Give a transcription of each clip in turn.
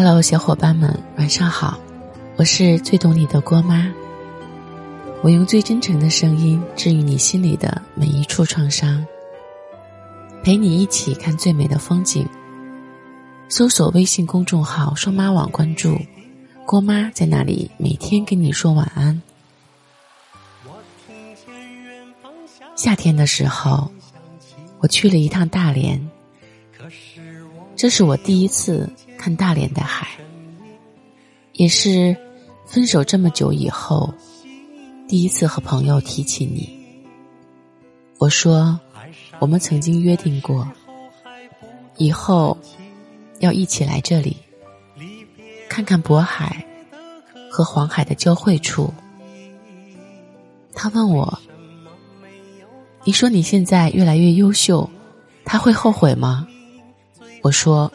Hello，小伙伴们，晚上好！我是最懂你的郭妈。我用最真诚的声音治愈你心里的每一处创伤，陪你一起看最美的风景。搜索微信公众号“双妈网”，关注郭妈，在那里每天跟你说晚安。夏天的时候，我去了一趟大连，这是我第一次看大连的海，也是分手这么久以后。第一次和朋友提起你，我说我们曾经约定过，以后要一起来这里看看渤海和黄海的交汇处。他问我：“你说你现在越来越优秀，他会后悔吗？”我说：“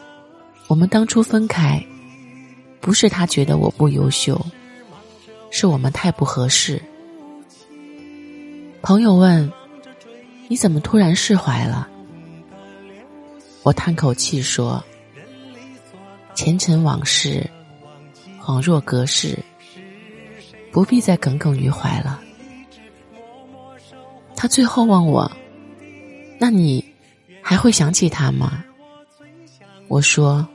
我们当初分开，不是他觉得我不优秀，是我们太不合适。”朋友问：“你怎么突然释怀了？”我叹口气说：“前尘往事，恍若隔世，不必再耿耿于怀了。”他最后问我：“那你还会想起他吗？”我说：“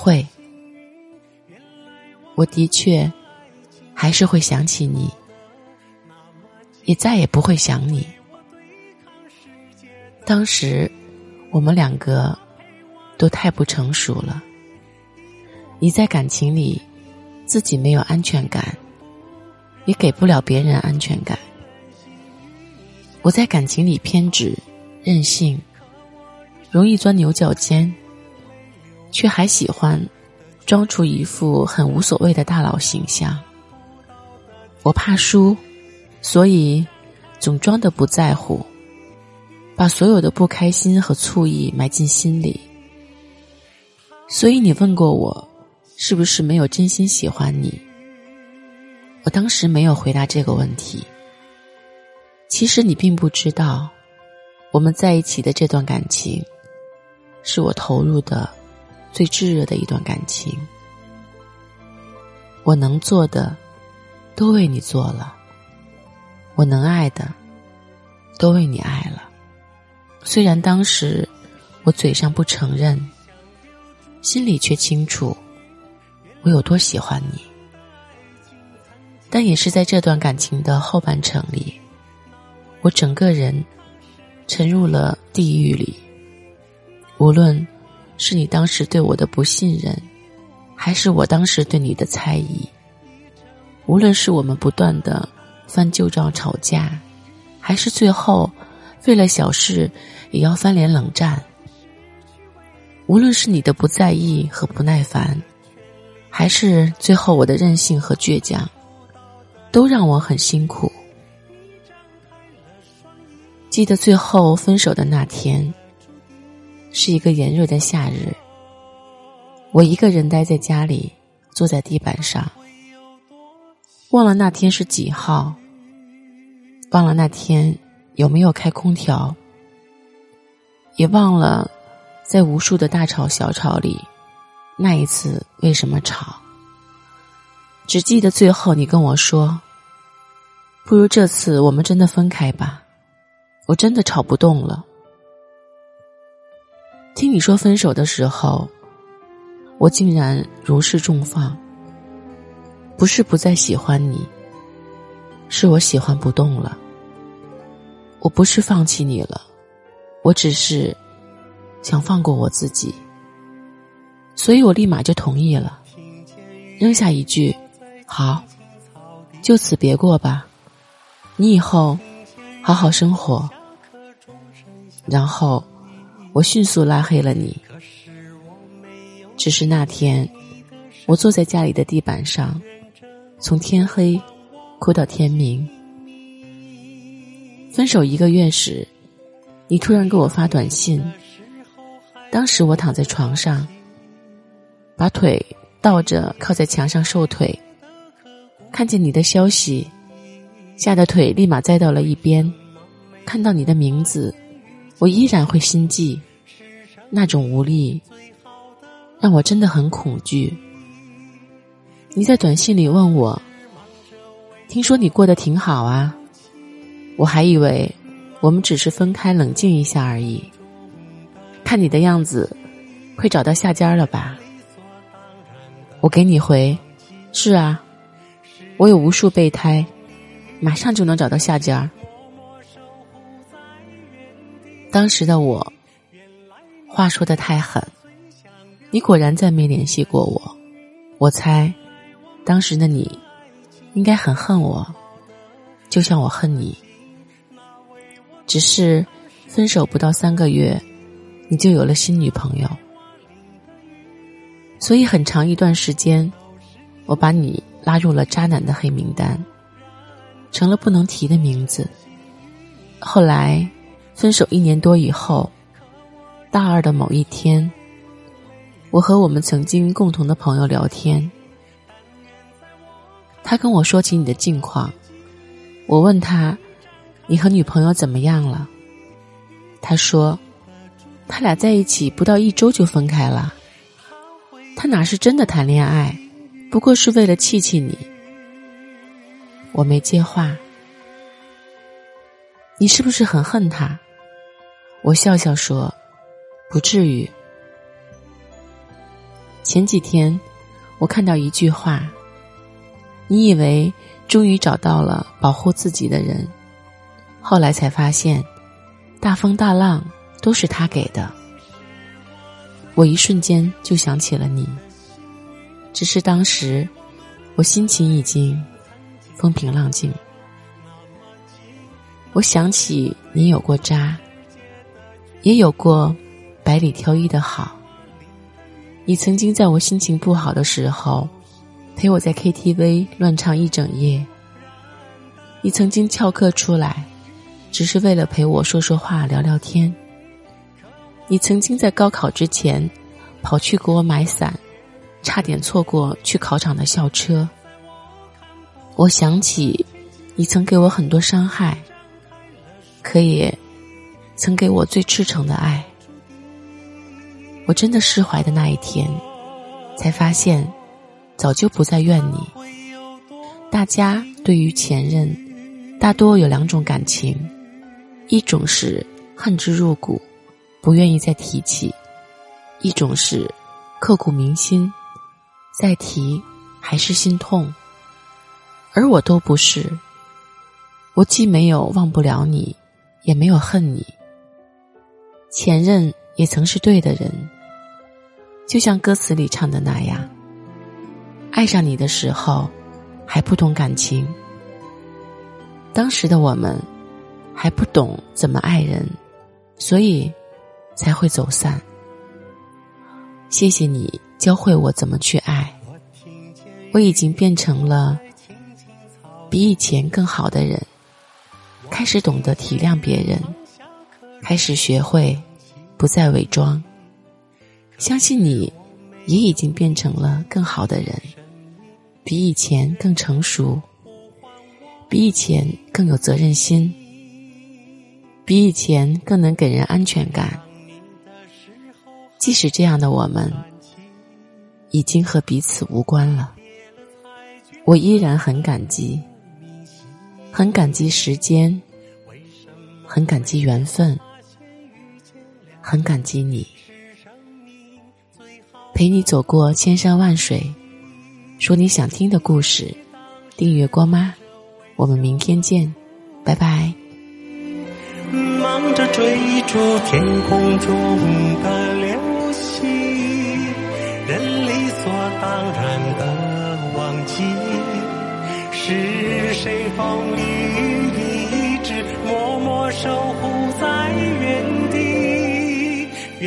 会。”我的确还是会想起你。也再也不会想你。当时，我们两个都太不成熟了。你在感情里自己没有安全感，也给不了别人安全感。我在感情里偏执、任性，容易钻牛角尖，却还喜欢装出一副很无所谓的大佬形象。我怕输。所以，总装的不在乎，把所有的不开心和醋意埋进心里。所以你问过我，是不是没有真心喜欢你？我当时没有回答这个问题。其实你并不知道，我们在一起的这段感情，是我投入的最炙热的一段感情。我能做的，都为你做了。我能爱的，都为你爱了。虽然当时我嘴上不承认，心里却清楚我有多喜欢你。但也是在这段感情的后半程里，我整个人沉入了地狱里。无论是你当时对我的不信任，还是我当时对你的猜疑，无论是我们不断的。翻旧账吵架，还是最后为了小事也要翻脸冷战？无论是你的不在意和不耐烦，还是最后我的任性和倔强，都让我很辛苦。记得最后分手的那天，是一个炎热的夏日，我一个人待在家里，坐在地板上。忘了那天是几号，忘了那天有没有开空调，也忘了在无数的大吵小吵里，那一次为什么吵。只记得最后你跟我说：“不如这次我们真的分开吧，我真的吵不动了。”听你说分手的时候，我竟然如释重放。不是不再喜欢你，是我喜欢不动了。我不是放弃你了，我只是想放过我自己，所以我立马就同意了，扔下一句“好”，就此别过吧。你以后好好生活。然后我迅速拉黑了你。只是那天，我坐在家里的地板上。从天黑哭到天明，分手一个月时，你突然给我发短信。当时我躺在床上，把腿倒着靠在墙上瘦腿，看见你的消息，吓得腿立马栽到了一边。看到你的名字，我依然会心悸，那种无力让我真的很恐惧，你在短信里问我，听说你过得挺好啊，我还以为我们只是分开冷静一下而已。看你的样子，会找到下家了吧？我给你回，是啊，我有无数备胎，马上就能找到下家。当时的我，话说的太狠，你果然再没联系过我，我猜。当时的你，应该很恨我，就像我恨你。只是分手不到三个月，你就有了新女朋友，所以很长一段时间，我把你拉入了渣男的黑名单，成了不能提的名字。后来，分手一年多以后，大二的某一天，我和我们曾经共同的朋友聊天。他跟我说起你的近况，我问他：“你和女朋友怎么样了？”他说：“他俩在一起不到一周就分开了。他哪是真的谈恋爱，不过是为了气气你。”我没接话。你是不是很恨他？我笑笑说：“不至于。”前几天，我看到一句话。你以为终于找到了保护自己的人，后来才发现，大风大浪都是他给的。我一瞬间就想起了你，只是当时我心情已经风平浪静。我想起你有过渣，也有过百里挑一的好。你曾经在我心情不好的时候。陪我在 KTV 乱唱一整夜。你曾经翘课出来，只是为了陪我说说话、聊聊天。你曾经在高考之前跑去给我买伞，差点错过去考场的校车。我想起，你曾给我很多伤害，可也曾给我最赤诚的爱。我真的释怀的那一天，才发现。早就不再怨你。大家对于前任，大多有两种感情：一种是恨之入骨，不愿意再提起；一种是刻骨铭心，再提还是心痛。而我都不是，我既没有忘不了你，也没有恨你。前任也曾是对的人，就像歌词里唱的那样。爱上你的时候，还不懂感情。当时的我们还不懂怎么爱人，所以才会走散。谢谢你教会我怎么去爱，我已经变成了比以前更好的人，开始懂得体谅别人，开始学会不再伪装。相信你也已经变成了更好的人。比以前更成熟，比以前更有责任心，比以前更能给人安全感。即使这样的我们，已经和彼此无关了，我依然很感激，很感激时间，很感激缘分，很感激你，陪你走过千山万水。说你想听的故事，订阅郭妈，我们明天见，拜拜。忙着追逐天空中的流星，人理所当然的忘记，是谁风里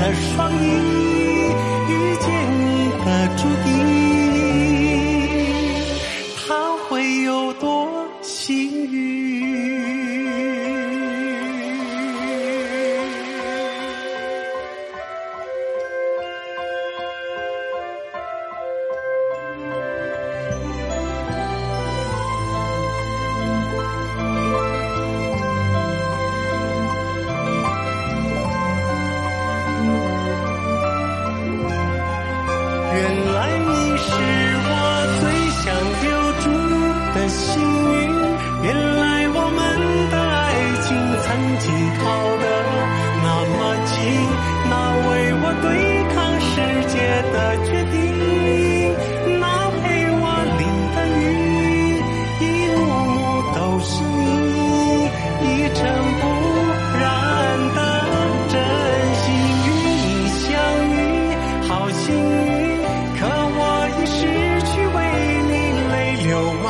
的双翼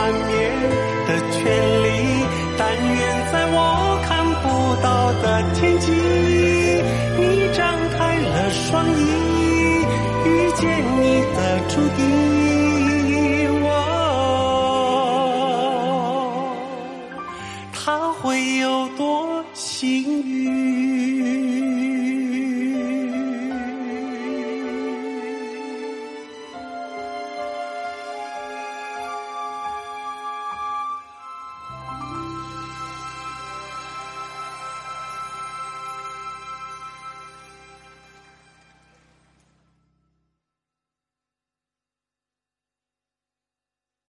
缠绵的权